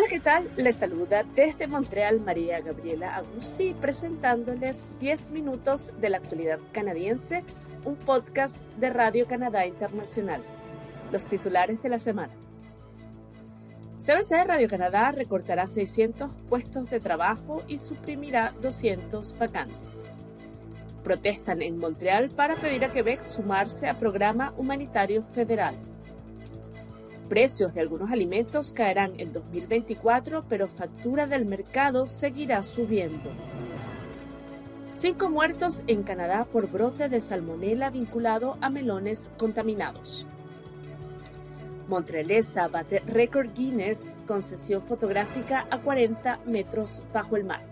Hola, ¿qué tal? Les saluda desde Montreal María Gabriela Agusí presentándoles 10 minutos de la actualidad canadiense, un podcast de Radio Canadá Internacional. Los titulares de la semana. CBC Radio Canadá recortará 600 puestos de trabajo y suprimirá 200 vacantes. Protestan en Montreal para pedir a Quebec sumarse a programa humanitario federal precios de algunos alimentos caerán en 2024, pero factura del mercado seguirá subiendo. Cinco muertos en Canadá por brote de salmonela vinculado a melones contaminados. Montrealesa bate récord Guinness con sesión fotográfica a 40 metros bajo el mar.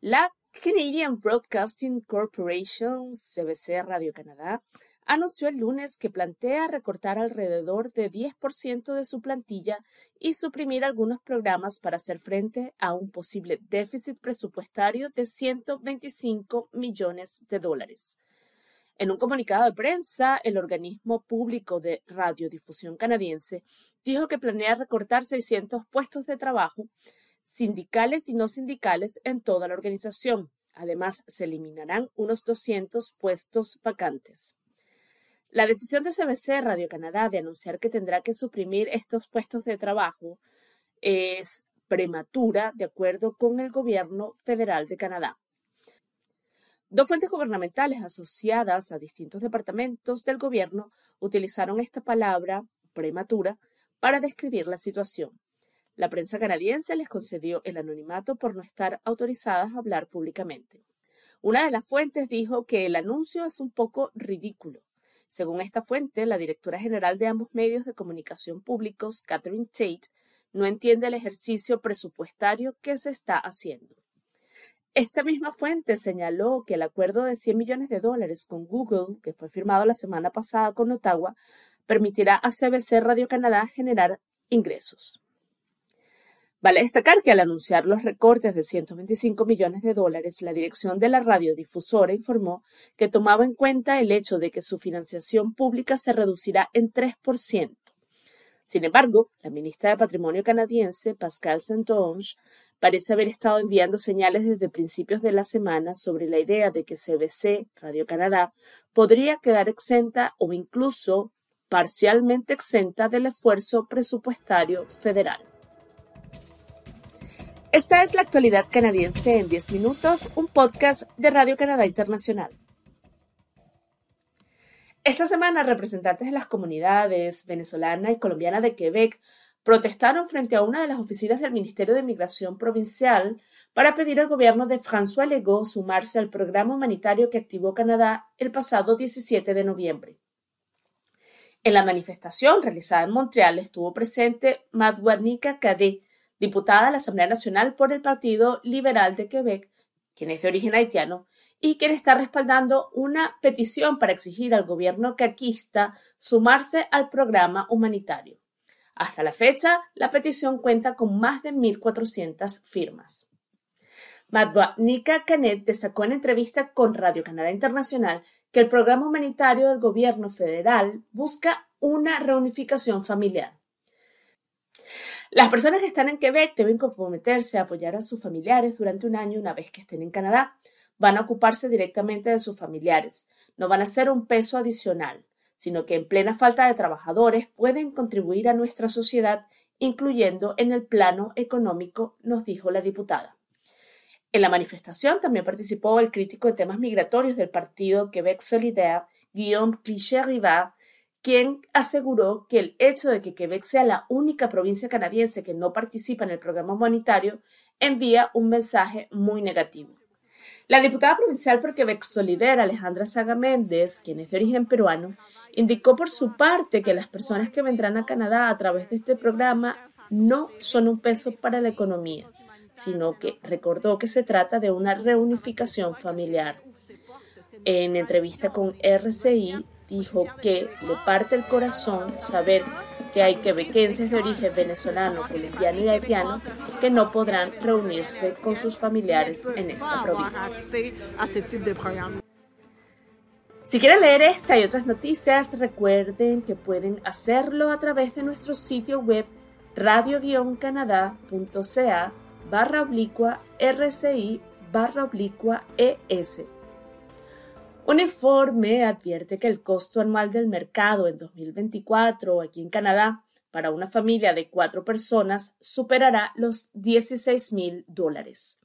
La Canadian Broadcasting Corporation, CBC Radio Canadá, anunció el lunes que plantea recortar alrededor de 10% de su plantilla y suprimir algunos programas para hacer frente a un posible déficit presupuestario de 125 millones de dólares. En un comunicado de prensa, el organismo público de radiodifusión canadiense dijo que planea recortar 600 puestos de trabajo sindicales y no sindicales en toda la organización. Además, se eliminarán unos 200 puestos vacantes. La decisión de CBC Radio Canadá de anunciar que tendrá que suprimir estos puestos de trabajo es prematura, de acuerdo con el gobierno federal de Canadá. Dos fuentes gubernamentales asociadas a distintos departamentos del gobierno utilizaron esta palabra prematura para describir la situación. La prensa canadiense les concedió el anonimato por no estar autorizadas a hablar públicamente. Una de las fuentes dijo que el anuncio es un poco ridículo según esta fuente, la directora general de ambos medios de comunicación públicos, Catherine Tate, no entiende el ejercicio presupuestario que se está haciendo. Esta misma fuente señaló que el acuerdo de 100 millones de dólares con Google, que fue firmado la semana pasada con Ottawa, permitirá a CBC Radio Canadá generar ingresos. Vale destacar que al anunciar los recortes de 125 millones de dólares, la dirección de la radiodifusora informó que tomaba en cuenta el hecho de que su financiación pública se reducirá en 3%. Sin embargo, la ministra de Patrimonio canadiense, Pascal Saint-Onge, parece haber estado enviando señales desde principios de la semana sobre la idea de que CBC, Radio Canadá, podría quedar exenta o incluso parcialmente exenta del esfuerzo presupuestario federal. Esta es la actualidad canadiense en 10 minutos, un podcast de Radio Canadá Internacional. Esta semana, representantes de las comunidades venezolana y colombiana de Quebec protestaron frente a una de las oficinas del Ministerio de Migración Provincial para pedir al gobierno de François Legault sumarse al programa humanitario que activó Canadá el pasado 17 de noviembre. En la manifestación realizada en Montreal estuvo presente Madhuanika Kade, diputada a la Asamblea Nacional por el Partido Liberal de Quebec, quien es de origen haitiano, y quien está respaldando una petición para exigir al gobierno caquista sumarse al programa humanitario. Hasta la fecha, la petición cuenta con más de 1.400 firmas. Nika Canet destacó en entrevista con Radio Canadá Internacional que el programa humanitario del gobierno federal busca una reunificación familiar. Las personas que están en Quebec deben comprometerse a apoyar a sus familiares durante un año una vez que estén en Canadá. Van a ocuparse directamente de sus familiares. No van a ser un peso adicional, sino que en plena falta de trabajadores pueden contribuir a nuestra sociedad, incluyendo en el plano económico, nos dijo la diputada. En la manifestación también participó el crítico de temas migratorios del partido Quebec Solidaire, Guillaume Cliché-Rivard, quien aseguró que el hecho de que Quebec sea la única provincia canadiense que no participa en el programa humanitario envía un mensaje muy negativo. La diputada provincial por Quebec Solidaire, Alejandra Saga Méndez, quien es de origen peruano, indicó por su parte que las personas que vendrán a Canadá a través de este programa no son un peso para la economía, sino que recordó que se trata de una reunificación familiar. En entrevista con RCI, dijo que le parte el corazón saber que hay quebequenses de origen venezolano, colombiano y haitiano que no podrán reunirse con sus familiares en esta provincia. Si quieren leer esta y otras noticias, recuerden que pueden hacerlo a través de nuestro sitio web radio-canadá.ca barra oblicua RCI barra oblicua ES. Un informe advierte que el costo anual del mercado en 2024 aquí en Canadá para una familia de cuatro personas superará los 16 mil dólares.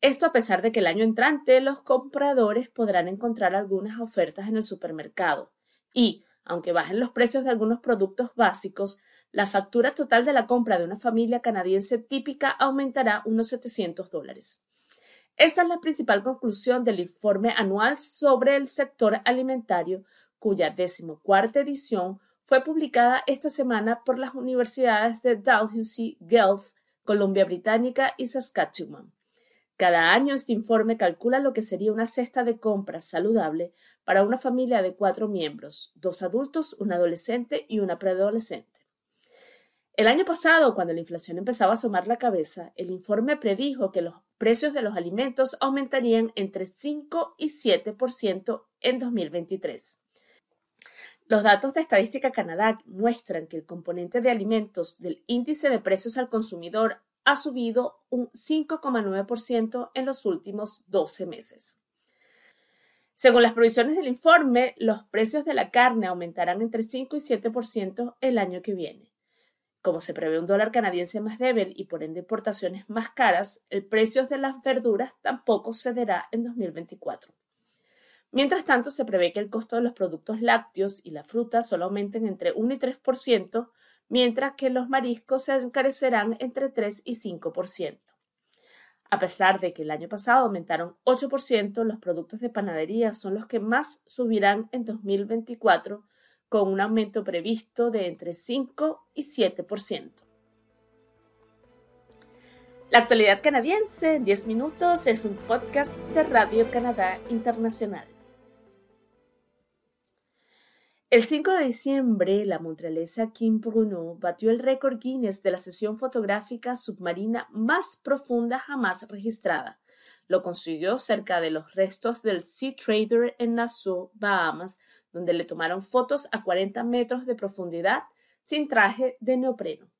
Esto a pesar de que el año entrante los compradores podrán encontrar algunas ofertas en el supermercado y, aunque bajen los precios de algunos productos básicos, la factura total de la compra de una familia canadiense típica aumentará unos 700 dólares. Esta es la principal conclusión del informe anual sobre el sector alimentario, cuya decimocuarta edición fue publicada esta semana por las universidades de Dalhousie, Guelph, Columbia Británica y Saskatchewan. Cada año este informe calcula lo que sería una cesta de compras saludable para una familia de cuatro miembros, dos adultos, un adolescente y una preadolescente. El año pasado, cuando la inflación empezaba a asomar la cabeza, el informe predijo que los precios de los alimentos aumentarían entre 5 y 7% en 2023. Los datos de Estadística Canadá muestran que el componente de alimentos del índice de precios al consumidor ha subido un 5,9% en los últimos 12 meses. Según las provisiones del informe, los precios de la carne aumentarán entre 5 y 7% el año que viene. Como se prevé un dólar canadiense más débil y por ende importaciones más caras, el precio de las verduras tampoco cederá en 2024. Mientras tanto, se prevé que el costo de los productos lácteos y la fruta solo aumenten entre 1 y 3%, mientras que los mariscos se encarecerán entre 3 y 5%. A pesar de que el año pasado aumentaron 8%, los productos de panadería son los que más subirán en 2024, con un aumento previsto de entre 5 y 7%. La actualidad canadiense en 10 minutos es un podcast de Radio Canadá Internacional. El 5 de diciembre, la montrealesa Kim Bruno batió el récord Guinness de la sesión fotográfica submarina más profunda jamás registrada. Lo consiguió cerca de los restos del Sea Trader en Nassau, Bahamas, donde le tomaron fotos a 40 metros de profundidad sin traje de neopreno.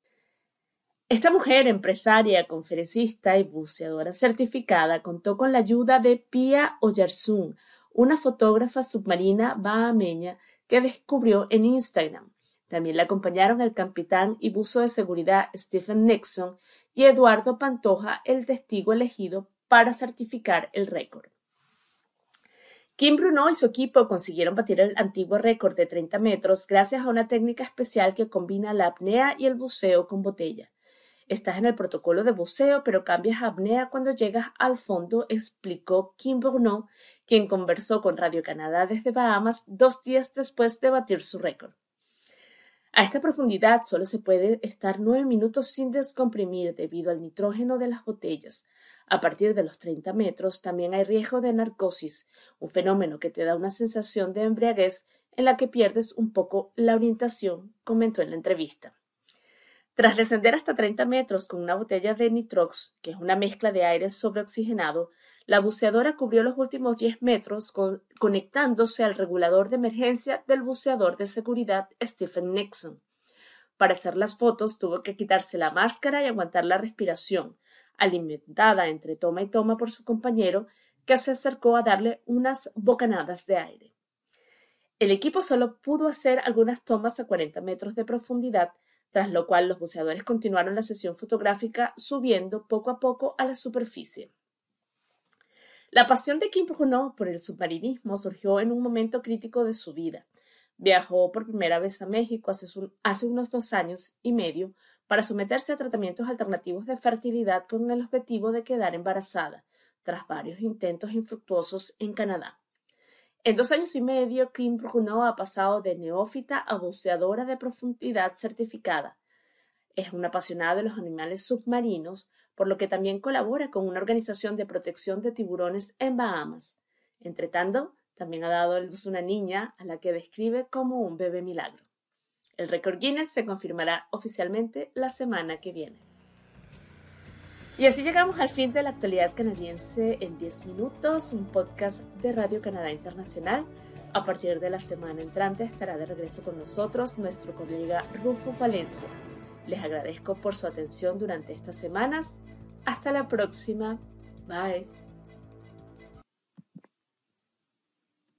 Esta mujer, empresaria, conferencista y buceadora certificada, contó con la ayuda de Pia Oyarsun, una fotógrafa submarina bahameña que descubrió en Instagram. También le acompañaron el capitán y buzo de seguridad Stephen Nixon y Eduardo Pantoja, el testigo elegido para certificar el récord. Kim Bruno y su equipo consiguieron batir el antiguo récord de 30 metros gracias a una técnica especial que combina la apnea y el buceo con botella. Estás en el protocolo de buceo, pero cambias a apnea cuando llegas al fondo, explicó Kim Bourneau, quien conversó con Radio Canadá desde Bahamas dos días después de batir su récord. A esta profundidad solo se puede estar nueve minutos sin descomprimir debido al nitrógeno de las botellas. A partir de los 30 metros también hay riesgo de narcosis, un fenómeno que te da una sensación de embriaguez en la que pierdes un poco la orientación, comentó en la entrevista. Tras descender hasta 30 metros con una botella de nitrox, que es una mezcla de aire sobreoxigenado, la buceadora cubrió los últimos 10 metros conectándose al regulador de emergencia del buceador de seguridad Stephen Nixon. Para hacer las fotos tuvo que quitarse la máscara y aguantar la respiración, alimentada entre toma y toma por su compañero, que se acercó a darle unas bocanadas de aire. El equipo solo pudo hacer algunas tomas a 40 metros de profundidad tras lo cual los buceadores continuaron la sesión fotográfica subiendo poco a poco a la superficie. La pasión de Kim Bruno por el submarinismo surgió en un momento crítico de su vida. Viajó por primera vez a México hace, hace unos dos años y medio para someterse a tratamientos alternativos de fertilidad con el objetivo de quedar embarazada, tras varios intentos infructuosos en Canadá. En dos años y medio, Kim Bruno ha pasado de neófita a buceadora de profundidad certificada. Es una apasionada de los animales submarinos, por lo que también colabora con una organización de protección de tiburones en Bahamas. Entre tanto, también ha dado a luz una niña a la que describe como un bebé milagro. El récord Guinness se confirmará oficialmente la semana que viene. Y así llegamos al fin de la actualidad canadiense en 10 minutos, un podcast de Radio Canadá Internacional. A partir de la semana entrante estará de regreso con nosotros nuestro colega Rufo Valencia. Les agradezco por su atención durante estas semanas. Hasta la próxima. Bye.